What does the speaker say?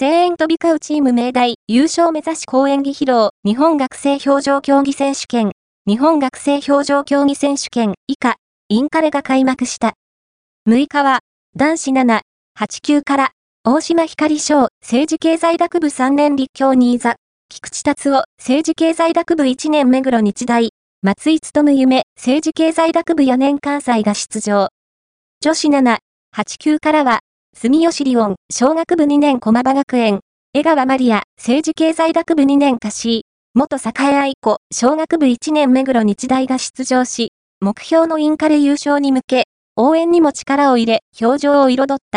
声援飛び交うチーム明大優勝目指し公演技披露日本学生表情競技選手権日本学生表情競技選手権以下。インカレが開幕した。6日は男子7、8級から大島光翔。政治経済学部3年立教新座。菊池達夫。政治経済学部1年目黒日大。松井務夢政治経済学部4年関西が出場。女子7、8級からは、住吉リオン、小学部2年駒場学園、江川マリア、政治経済学部2年歌詞、元栄愛子、小学部1年目黒日大が出場し、目標のインカレ優勝に向け、応援にも力を入れ、表情を彩った。